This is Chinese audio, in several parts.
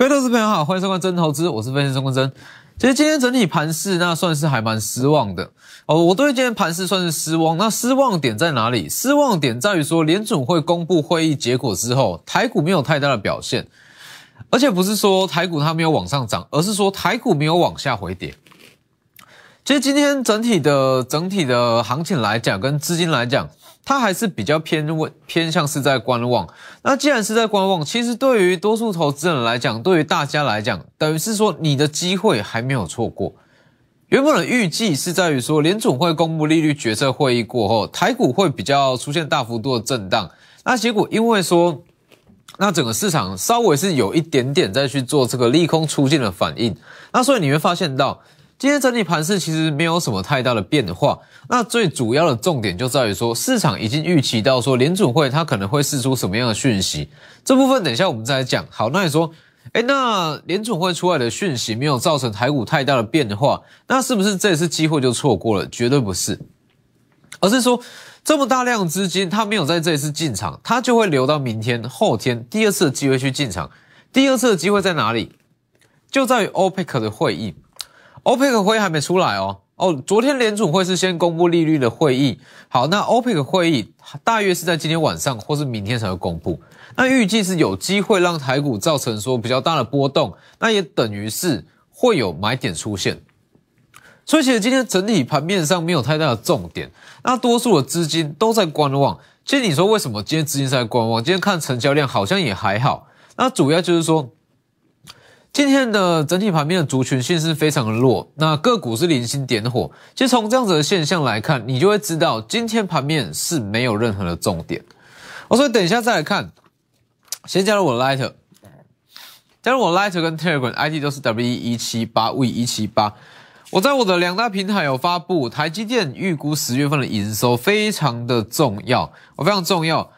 各位投资朋友好，欢迎收看真投资，我是分析师钟坤真。其实今天整体盘势那算是还蛮失望的哦，我对今天盘势算是失望。那失望点在哪里？失望点在于说联准会公布会议结果之后，台股没有太大的表现，而且不是说台股它没有往上涨，而是说台股没有往下回跌。其实今天整体的整体的行情来讲，跟资金来讲。它还是比较偏问偏向是在观望。那既然是在观望，其实对于多数投资人来讲，对于大家来讲，等于是说你的机会还没有错过。原本的预计是在于说，联总会公布利率决策会议过后，台股会比较出现大幅度的震荡。那结果因为说，那整个市场稍微是有一点点在去做这个利空出尽的反应。那所以你会发现到。今天整体盘势其实没有什么太大的变化，那最主要的重点就在于说，市场已经预期到说联储会它可能会释出什么样的讯息，这部分等一下我们再来讲。好，那你说，哎，那联储会出来的讯息没有造成台股太大的变化，那是不是这次机会就错过了？绝对不是，而是说这么大量资金它没有在这一次进场，它就会留到明天、后天第二次机会去进场。第二次的机会在哪里？就在于 OPEC 的会议。OPEC 会议还没出来哦哦，昨天联储会是先公布利率的会议。好，那 OPEC 会议大约是在今天晚上或是明天才会公布。那预计是有机会让台股造成说比较大的波动，那也等于是会有买点出现。所以其实今天整体盘面上没有太大的重点，那多数的资金都在观望。其实你说为什么今天资金在观望？今天看成交量好像也还好。那主要就是说。今天的整体盘面的族群性是非常的弱，那个股是零星点火。其实从这样子的现象来看，你就会知道今天盘面是没有任何的重点。我说等一下再来看，先加入我的 Light，加入我 Light 跟 Telegram ID 都是 W 一七八 V 一七八。我在我的两大平台有发布台积电预估十月份的营收，非常的重要，我非常重要。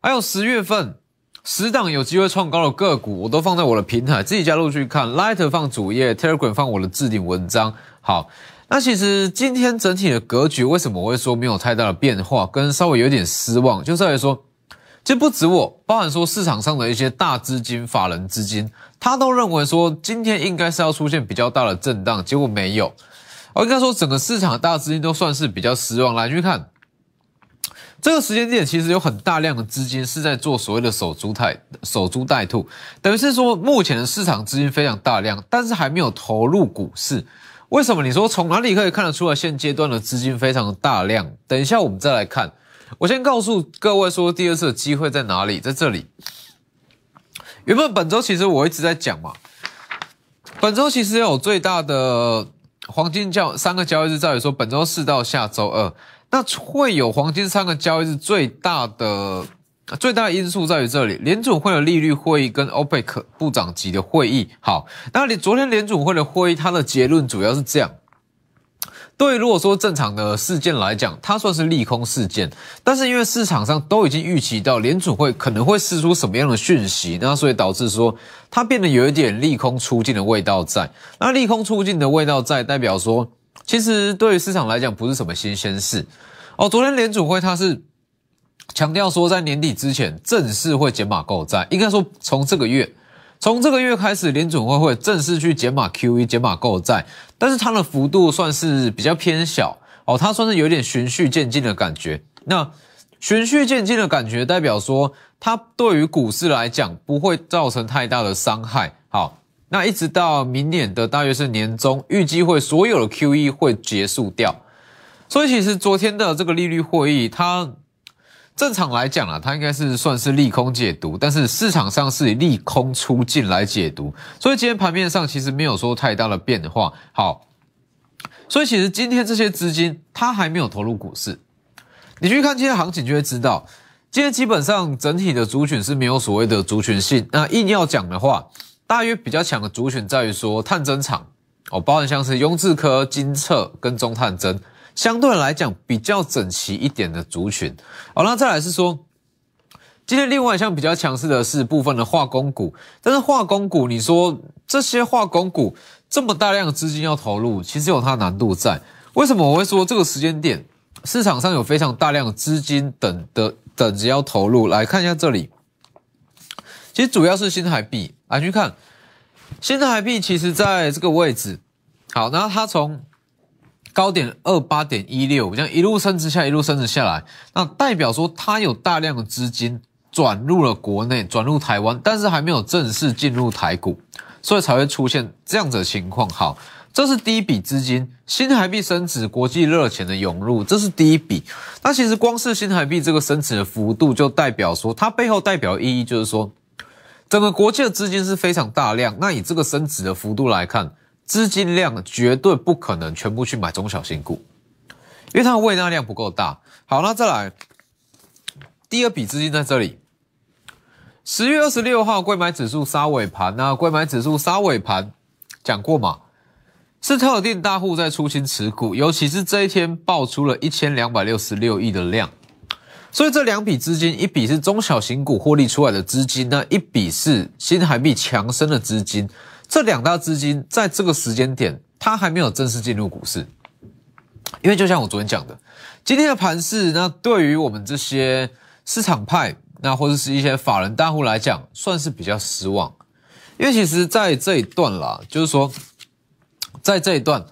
还有十月份。十档有机会创高的个股，我都放在我的平台，自己加入去看。Light 放主页，Telegram 放我的置顶文章。好，那其实今天整体的格局，为什么我会说没有太大的变化，跟稍微有点失望，就在于说，其实不止我，包含说市场上的一些大资金、法人资金，他都认为说今天应该是要出现比较大的震荡，结果没有。我应该说整个市场大资金都算是比较失望。来去看。这个时间点其实有很大量的资金是在做所谓的守株待守株待兔，等于是说目前的市场资金非常大量，但是还没有投入股市。为什么？你说从哪里可以看得出来现阶段的资金非常的大量？等一下我们再来看。我先告诉各位说，第二次的机会在哪里？在这里。原本本周其实我一直在讲嘛，本周其实有最大的黄金交三个交易日在于说本周四到下周二。那会有黄金三个交易日最大的最大的因素在于这里，联总会的利率会议跟 OPEC 部长级的会议。好，那你昨天联总会的会议，它的结论主要是这样。对，如果说正常的事件来讲，它算是利空事件，但是因为市场上都已经预期到联总会可能会释出什么样的讯息，那所以导致说它变得有一点利空出尽的味道在。那利空出尽的味道在，代表说。其实对于市场来讲，不是什么新鲜事哦。昨天联储会它是强调说，在年底之前正式会减码购债，应该说从这个月，从这个月开始，联储会会正式去减码 QE、减码购债，但是它的幅度算是比较偏小哦，它算是有点循序渐进的感觉。那循序渐进的感觉，代表说它对于股市来讲不会造成太大的伤害。好。那一直到明年的大约是年中，预计会所有的 QE 会结束掉，所以其实昨天的这个利率会议，它正常来讲啊，它应该是算是利空解读，但是市场上是以利空出尽来解读，所以今天盘面上其实没有说太大的变化。好，所以其实今天这些资金它还没有投入股市，你去看今天行情就会知道，今天基本上整体的族群是没有所谓的族群性。那硬要讲的话，大约比较强的族群在于说探针厂哦，包含像是雍智科、金策跟中探针，相对来讲比较整齐一点的族群。好，那再来是说，今天另外一项比较强势的是部分的化工股，但是化工股，你说这些化工股这么大量的资金要投入，其实有它难度在。为什么我会说这个时间点市场上有非常大量的资金等的等着要投入？来看一下这里。其实主要是新台币，来去看新台币其实在这个位置，好，然后它从高点二八点一六这样一路升值下，一路升值下来，那代表说它有大量的资金转入了国内，转入台湾，但是还没有正式进入台股，所以才会出现这样子的情况。好，这是第一笔资金，新台币升值，国际热钱的涌入，这是第一笔。那其实光是新台币这个升值的幅度，就代表说它背后代表意义就是说。整个国际的资金是非常大量，那以这个升值的幅度来看，资金量绝对不可能全部去买中小型股，因为它的胃纳量不够大。好，那再来第二笔资金在这里，十月二十六号贵买指数杀尾盘，那贵买指数杀尾盘讲过嘛，是特定大户在出清持股，尤其是这一天爆出了一千两百六十六亿的量。所以这两笔资金，一笔是中小型股获利出来的资金，那一笔是新台币强升的资金。这两大资金在这个时间点，它还没有正式进入股市。因为就像我昨天讲的，今天的盘市，那对于我们这些市场派，那或者是一些法人大户来讲，算是比较失望。因为其实在这一段啦，就是说，在这一段。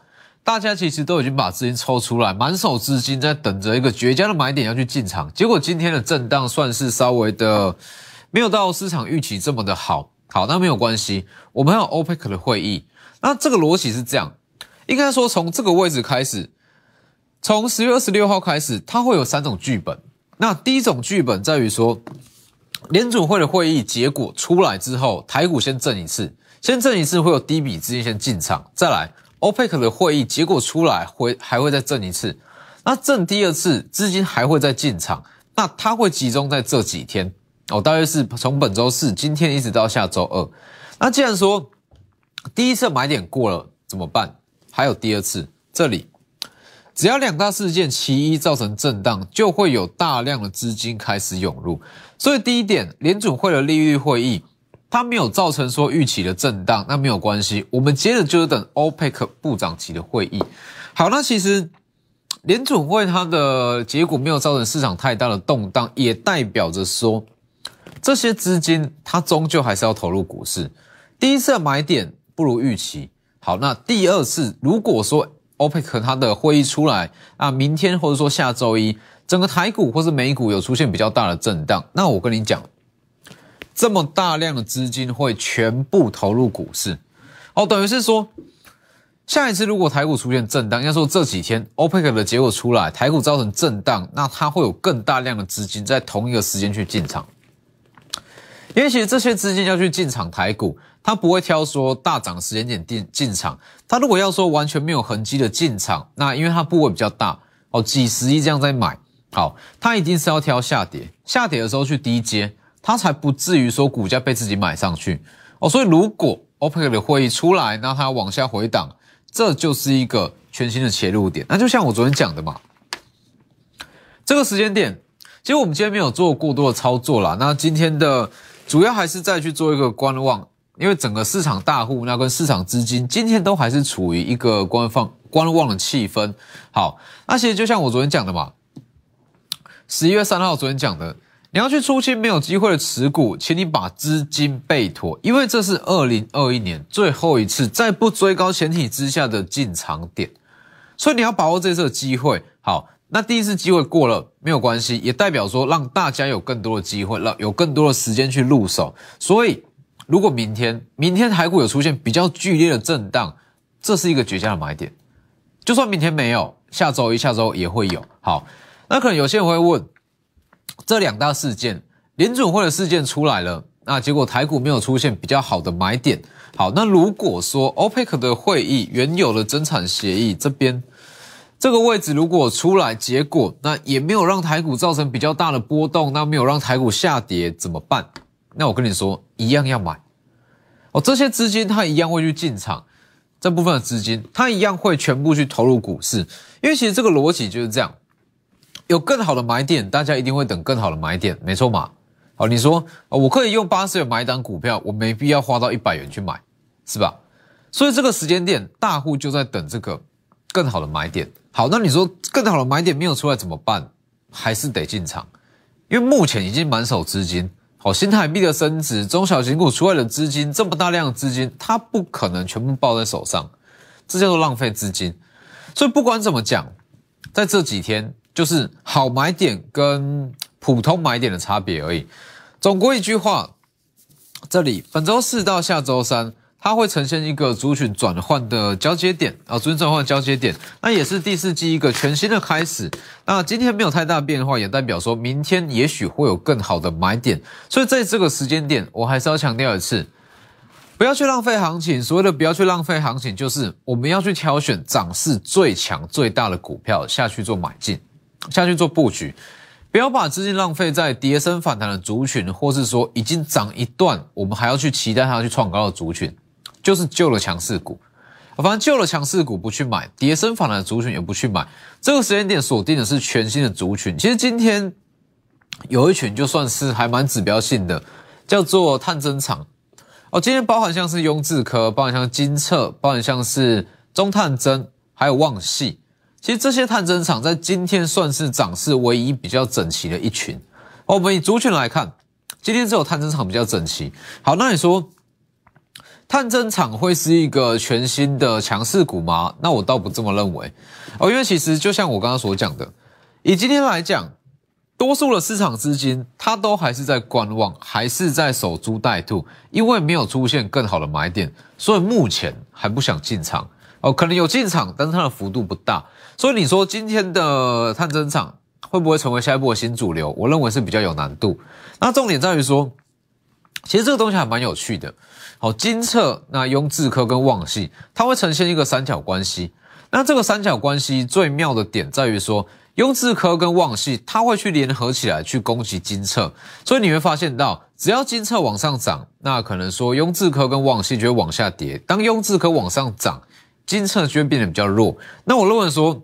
大家其实都已经把资金抽出来，满手资金在等着一个绝佳的买点要去进场。结果今天的震荡算是稍微的没有到市场预期这么的好。好，那没有关系，我们还有 OPEC 的会议。那这个逻辑是这样，应该说从这个位置开始，从十月二十六号开始，它会有三种剧本。那第一种剧本在于说，联准会的会议结果出来之后，台股先震一次，先震一次会有第一笔资金先进场，再来。OPEC 的会议结果出来，会还会再震一次，那震第二次资金还会再进场，那它会集中在这几天哦，大约是从本周四今天一直到下周二。那既然说第一次买点过了怎么办？还有第二次，这里只要两大事件其一造成震荡，就会有大量的资金开始涌入。所以第一点，联准会的利率会议。它没有造成说预期的震荡，那没有关系。我们接着就是等 OPEC 部长级的会议。好，那其实联准会它的结果没有造成市场太大的动荡，也代表着说这些资金它终究还是要投入股市。第一次买点不如预期，好，那第二次如果说 OPEC 它的会议出来啊，明天或者说下周一整个台股或是美股有出现比较大的震荡，那我跟你讲。这么大量的资金会全部投入股市，哦，等于是说，下一次如果台股出现震荡，应该说这几天 OPEC 的结果出来，台股造成震荡，那它会有更大量的资金在同一个时间去进场，因为其实这些资金要去进场台股，它不会挑说大涨时间点进进场，它如果要说完全没有痕迹的进场，那因为它部位比较大，哦，几十亿这样在买，好，它一定是要挑下跌，下跌的时候去低接。它才不至于说股价被自己买上去哦，所以如果 OPEC 的会议出来，那它往下回档，这就是一个全新的切入点。那就像我昨天讲的嘛，这个时间点，其实我们今天没有做过多的操作啦。那今天的主要还是再去做一个观望，因为整个市场大户那跟市场资金今天都还是处于一个观放观望的气氛。好，那其实就像我昨天讲的嘛，十一月三号昨天讲的。你要去出清没有机会的持股，请你把资金备妥，因为这是二零二一年最后一次在不追高前提之下的进场点，所以你要把握这次的机会。好，那第一次机会过了没有关系，也代表说让大家有更多的机会，让有更多的时间去入手。所以，如果明天明天台股有出现比较剧烈的震荡，这是一个绝佳的买点。就算明天没有，下周一、下周也会有。好，那可能有些人会问。这两大事件，联准会的事件出来了，那结果台股没有出现比较好的买点。好，那如果说 OPEC 的会议原有的增产协议这边这个位置如果出来，结果那也没有让台股造成比较大的波动，那没有让台股下跌怎么办？那我跟你说，一样要买哦，这些资金它一样会去进场，这部分的资金它一样会全部去投入股市，因为其实这个逻辑就是这样。有更好的买点，大家一定会等更好的买点，没错嘛？好，你说我可以用八十元买一档股票，我没必要花到一百元去买，是吧？所以这个时间点，大户就在等这个更好的买点。好，那你说更好的买点没有出来怎么办？还是得进场，因为目前已经满手资金，好，新台币的升值，中小型股出来的资金这么大量的资金，它不可能全部抱在手上，这叫做浪费资金。所以不管怎么讲，在这几天就是好买点跟普通买点的差别而已。总归一句话，这里本周四到下周三。它会呈现一个族群转换的交接点啊，族群转换交接点，那也是第四季一个全新的开始。那今天没有太大变化，也代表说明天也许会有更好的买点。所以在这个时间点，我还是要强调一次，不要去浪费行情。所谓的不要去浪费行情，就是我们要去挑选涨势最强、最大的股票下去做买进，下去做布局。不要把资金浪费在跌升反弹的族群，或是说已经涨一段，我们还要去期待它去创高的族群。就是救了强势股，反正救了强势股不去买，跌升反弹的族群也不去买。这个时间点锁定的是全新的族群。其实今天有一群就算是还蛮指标性的，叫做探针厂。哦，今天包含像是雍智科，包含像金策，包含像是中探针，还有旺系。其实这些探针厂在今天算是涨势唯一比较整齐的一群。我们以族群来看，今天只有探针厂比较整齐。好，那你说？探针厂会是一个全新的强势股吗？那我倒不这么认为哦，因为其实就像我刚刚所讲的，以今天来讲，多数的市场资金它都还是在观望，还是在守株待兔，因为没有出现更好的买点，所以目前还不想进场哦。可能有进场，但是它的幅度不大，所以你说今天的探针厂会不会成为下一波的新主流？我认为是比较有难度。那重点在于说，其实这个东西还蛮有趣的。好，金策那雍智科跟旺系，它会呈现一个三角关系。那这个三角关系最妙的点在于说，雍智科跟旺系，它会去联合起来去攻击金策。所以你会发现到，只要金策往上涨，那可能说雍智科跟旺系就会往下跌。当雍智科往上涨，金策就会变得比较弱。那我认为说，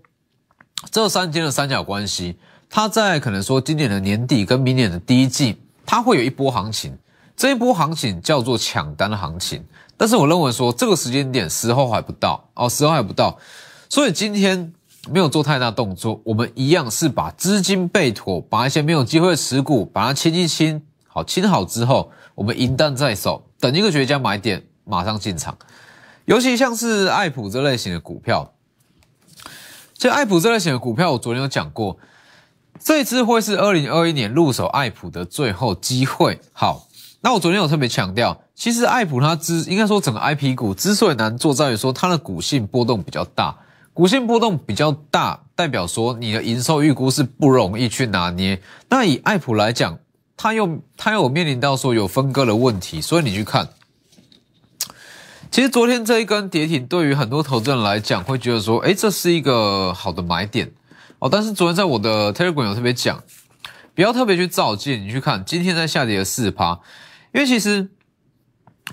这三间的三角关系，它在可能说今年的年底跟明年的第一季，它会有一波行情。这一波行情叫做抢单的行情，但是我认为说这个时间点时候还不到。哦，时候还不到，所以今天没有做太大动作，我们一样是把资金备妥，把一些没有机会的持股把它清一清，好清好之后，我们银弹在手，等一个绝佳买点马上进场，尤其像是爱普这类型的股票，其实爱普这类型的股票我昨天有讲过，这一次会是二零二一年入手爱普的最后机会，好。那我昨天有特别强调，其实爱普它之应该说整个 I P 股之所以难做，在于说它的股性波动比较大，股性波动比较大，代表说你的营收预估是不容易去拿捏。那以爱普来讲，它又它又面临到说有分割的问题，所以你去看，其实昨天这一根跌停，对于很多投资人来讲，会觉得说，哎，这是一个好的买点哦。但是昨天在我的 Telegram 有特别讲，不要特别去照进，你去看今天在下跌了四趴。因为其实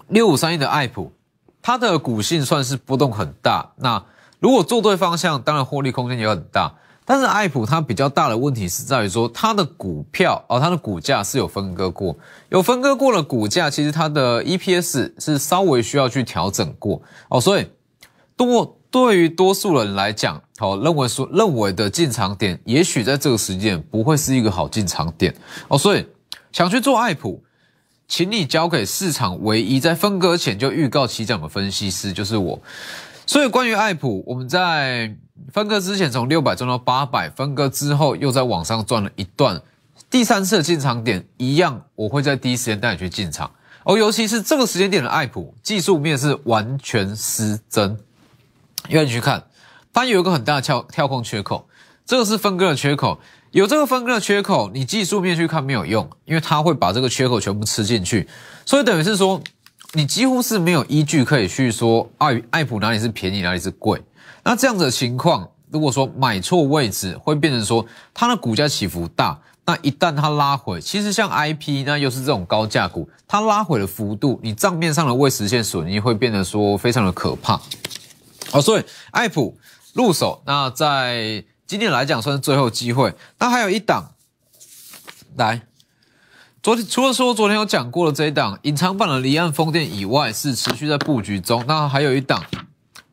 六五三一的爱普，它的股性算是波动很大。那如果做对方向，当然获利空间也很大。但是爱普它比较大的问题是在于说，它的股票哦，它的股价是有分割过，有分割过的股价，其实它的 EPS 是稍微需要去调整过哦。所以多对于多数人来讲，哦，认为说认为的进场点，也许在这个时间不会是一个好进场点哦。所以想去做爱普。请你交给市场唯一在分割前就预告起涨的分析师，就是我。所以关于爱普，我们在分割之前从六百赚到八百，分割之后又在网上赚了一段。第三次的进场点一样，我会在第一时间带你去进场。哦，尤其是这个时间点的爱普，技术面是完全失真。因为你去看，它有一个很大的跳跳空缺口，这个是分割的缺口。有这个分割的缺口，你技术面去看没有用，因为它会把这个缺口全部吃进去，所以等于是说，你几乎是没有依据可以去说爱爱普哪里是便宜，哪里是贵。那这样子的情况，如果说买错位置，会变成说它的股价起伏大。那一旦它拉回，其实像 I P 那又是这种高价股，它拉回的幅度，你账面上的未实现损益会变得说非常的可怕。哦，所以爱普入手，那在。今天来讲算是最后机会，那还有一档，来，昨天除了说昨天有讲过的这一档隐藏版的离岸风电以外，是持续在布局中。那还有一档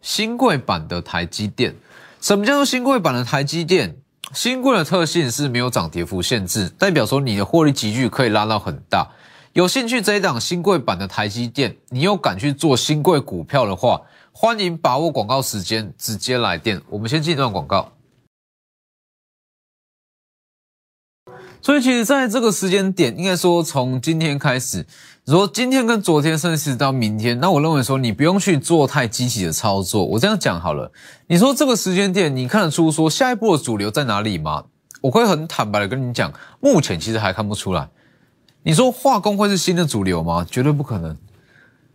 新贵版的台积电，什么叫做新贵版的台积电？新贵的特性是没有涨跌幅限制，代表说你的获利集聚可以拉到很大。有兴趣这一档新贵版的台积电，你又敢去做新贵股票的话，欢迎把握广告时间，直接来电。我们先进一段广告。所以其实在这个时间点，应该说从今天开始，说今天跟昨天，甚至到明天，那我认为说你不用去做太积极的操作。我这样讲好了，你说这个时间点，你看得出说下一步的主流在哪里吗？我会很坦白的跟你讲，目前其实还看不出来。你说化工会是新的主流吗？绝对不可能。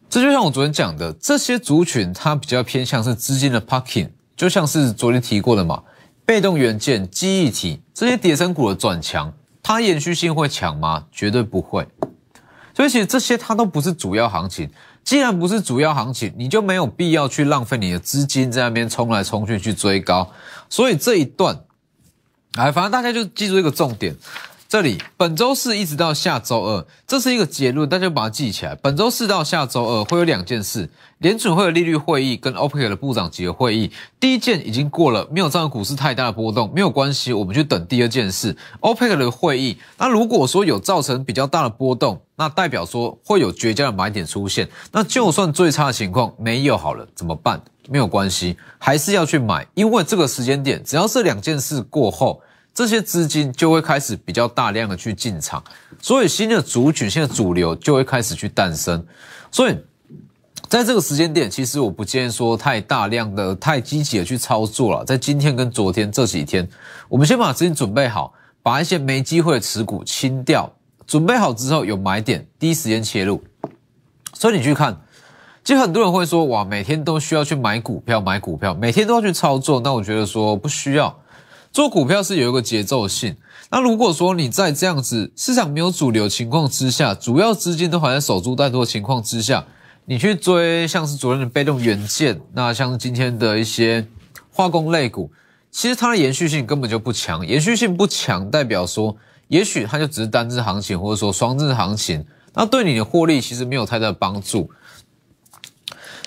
这就像我昨天讲的，这些族群它比较偏向是资金的 parking，就像是昨天提过的嘛，被动元件、记忆体这些叠升股的转强，它延续性会强吗？绝对不会。所以其实这些它都不是主要行情。既然不是主要行情，你就没有必要去浪费你的资金在那边冲来冲去去追高。所以这一段。哎，反正大家就记住一个重点，这里本周四一直到下周二，这是一个结论，大家把它记起来。本周四到下周二会有两件事，联储会有利率会议跟 OPEC 的部长级的会议。第一件已经过了，没有造成股市太大的波动，没有关系，我们去等第二件事 OPEC 的会议。那如果说有造成比较大的波动，那代表说会有绝佳的买点出现。那就算最差的情况没有好了，怎么办？没有关系，还是要去买，因为这个时间点，只要是两件事过后，这些资金就会开始比较大量的去进场，所以新的族群、新的主流就会开始去诞生。所以在这个时间点，其实我不建议说太大量的、太积极的去操作了。在今天跟昨天这几天，我们先把资金准备好，把一些没机会的持股清掉，准备好之后有买点，第一时间切入。所以你去看。其实很多人会说，哇，每天都需要去买股票，买股票，每天都要去操作。那我觉得说不需要，做股票是有一个节奏性。那如果说你在这样子市场没有主流情况之下，主要资金都还在守株待兔的情况之下，你去追像是昨天的被动元件，那像今天的一些化工类股，其实它的延续性根本就不强。延续性不强，代表说也许它就只是单日行情，或者说双日行情，那对你的获利其实没有太大的帮助。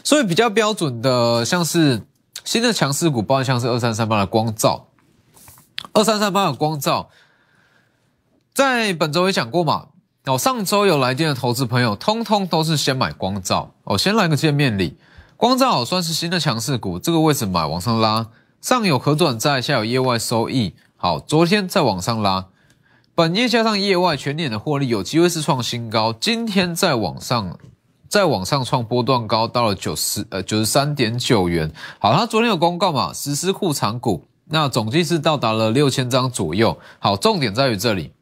所以比较标准的，像是新的强势股，包括像是二三三八的光照，二三三八的光照，在本周也讲过嘛。哦，上周有来电的投资朋友，通通都是先买光照。哦，先来个见面礼，光照算是新的强势股，这个位置买往上拉，上有可转债，下有业外收益。好，昨天再往上拉，本业加上业外全年的获利有机会是创新高，今天再往上。再往上创波段高，到了九十呃九十三点九元。好，它昨天有公告嘛，实施库藏股，那总计是到达了六千张左右。好，重点在于这里，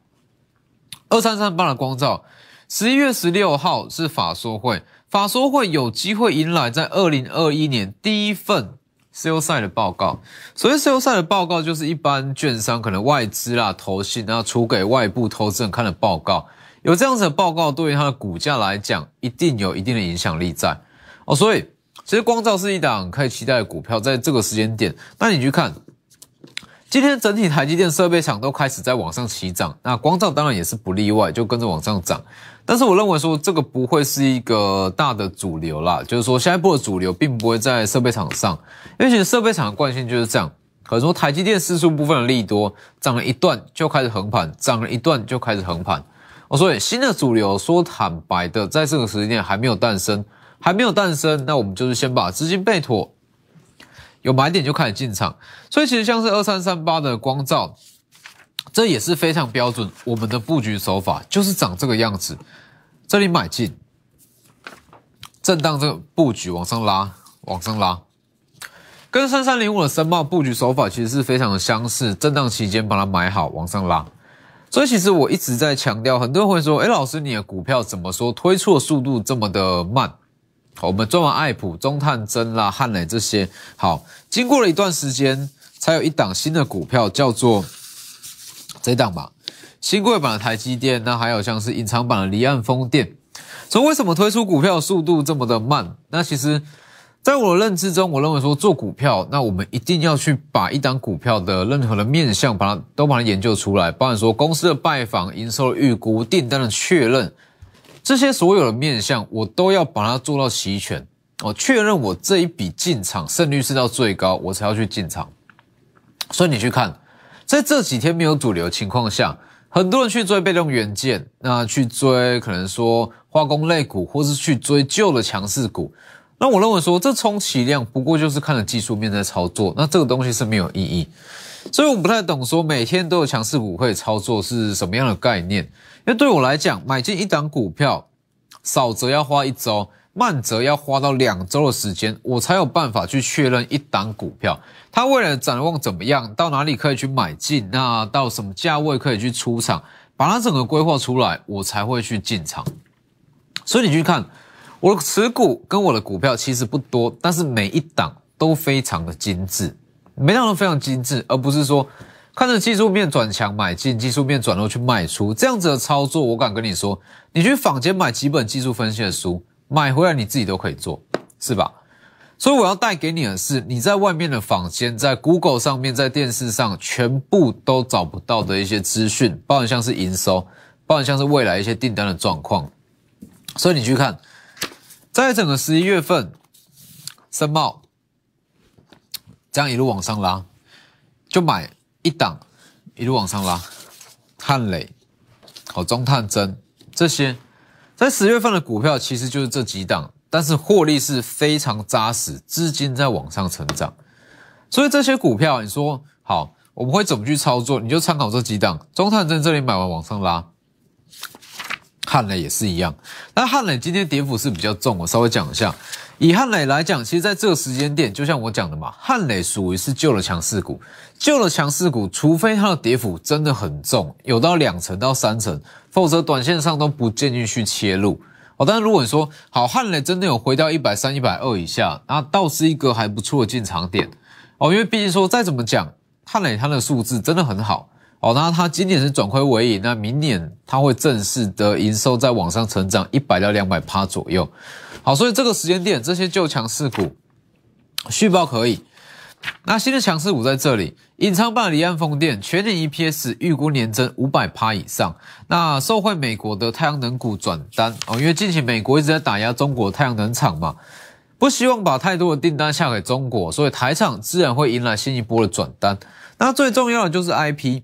二三三八的光照，十一月十六号是法说会，法说会有机会迎来在二零二一年第一份 sell side 的报告。所谓 sell side 的报告，就是一般券商可能外资啦、投信要出给外部投资人看的报告。有这样子的报告，对于它的股价来讲，一定有一定的影响力在哦。所以，其实光照是一档可以期待的股票，在这个时间点，那你去看，今天整体台积电设备厂都开始在往上起涨，那光照当然也是不例外，就跟着往上涨。但是我认为说，这个不会是一个大的主流啦，就是说下一波的主流并不会在设备厂上，因为其实设备厂的惯性就是这样，可能说台积电四数部分的利多涨了一段就开始横盘，涨了一段就开始横盘。哦，所以新的主流说坦白的，在这个时间点还没有诞生，还没有诞生，那我们就是先把资金备妥，有买点就开始进场。所以其实像是二三三八的光照，这也是非常标准，我们的布局手法就是长这个样子，这里买进，震荡这个布局往上拉，往上拉，跟三三零五的申报布局手法其实是非常的相似，震荡期间把它买好，往上拉。所以其实我一直在强调，很多人会说：“哎，老师，你的股票怎么说推出的速度这么的慢？”我们做完爱普、中探针啦、汉磊这些，好，经过了一段时间，才有一档新的股票叫做这档吧，新贵版的台积电，那还有像是隐藏版的离岸风电。从为什么推出股票速度这么的慢？那其实。在我的认知中，我认为说做股票，那我们一定要去把一档股票的任何的面向，把它都把它研究出来。包含说公司的拜访、营收的预估、订单的确认，这些所有的面向，我都要把它做到齐全。我确认我这一笔进场胜率是到最高，我才要去进场。所以你去看，在这几天没有主流情况下，很多人去追被动元件，那去追可能说化工类股，或是去追旧的强势股。那我认为说，这充其量不过就是看了技术面在操作，那这个东西是没有意义。所以我不太懂说每天都有强势股可以操作是什么样的概念。因为对我来讲，买进一档股票，少则要花一周，慢则要花到两周的时间，我才有办法去确认一档股票它未来展望怎么样，到哪里可以去买进，那到什么价位可以去出场，把它整个规划出来，我才会去进场。所以你去看。我的持股跟我的股票其实不多，但是每一档都非常的精致，每档都非常精致，而不是说看着技术面转强买进，技术面转弱去卖出这样子的操作。我敢跟你说，你去坊间买几本技术分析的书，买回来你自己都可以做，是吧？所以我要带给你的是，你在外面的坊间，在 Google 上面，在电视上，全部都找不到的一些资讯，包含像是营收，包含像是未来一些订单的状况。所以你去看。在整个十一月份，申茂这样一路往上拉，就买一档，一路往上拉。汉磊、好中探针这些，在十月份的股票其实就是这几档，但是获利是非常扎实，资金在往上成长。所以这些股票，你说好，我们会怎么去操作？你就参考这几档，中探针这里买完往上拉。汉磊也是一样，那汉磊今天跌幅是比较重，我稍微讲一下。以汉磊来讲，其实在这个时间点，就像我讲的嘛，汉磊属于是旧的强势股，旧的强势股，除非它的跌幅真的很重，有到两成到三成，否则短线上都不建议去切入。哦，但是如果你说好汉磊真的有回到一百三、一百二以下，那倒是一个还不错的进场点。哦，因为毕竟说再怎么讲，汉磊它的数字真的很好。哦，那它今年是转亏为盈，那明年它会正式的营收在往上成长一百到两百趴左右。好，所以这个时间点，这些旧强势股续报可以。那新的强势股在这里，隐藏版离岸风电全年 EPS 预估年增五百趴以上。那受惠美国的太阳能股转单哦，因为近期美国一直在打压中国太阳能厂嘛，不希望把太多的订单下给中国，所以台厂自然会迎来新一波的转单。那最重要的就是 IP。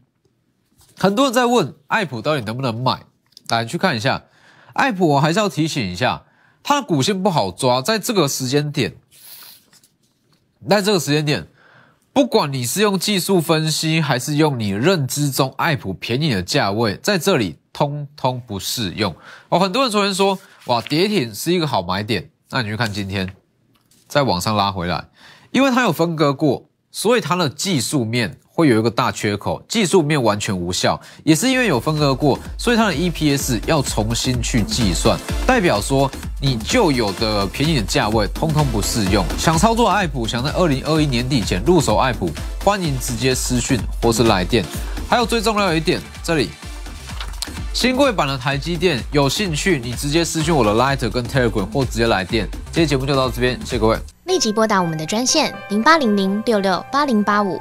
很多人在问爱普到底能不能买，来去看一下爱普。我还是要提醒一下，它的股性不好抓，在这个时间点，在这个时间点，不管你是用技术分析，还是用你认知中爱普便宜的价位，在这里通通不适用。哦，很多人昨天说，哇，跌停是一个好买点，那你去看今天再往上拉回来，因为它有分割过，所以它的技术面。会有一个大缺口，技术面完全无效，也是因为有分割过，所以它的 EPS 要重新去计算，代表说你旧有的便宜的价位通通不适用。想操作爱普，想在二零二一年底前入手爱普，欢迎直接私讯或是来电。还有最重要一点，这里新贵版的台积电，有兴趣你直接私讯我的 Lighter 跟 Telegram 或直接来电。今天节目就到这边，谢谢各位。立即拨打我们的专线零八零零六六八零八五。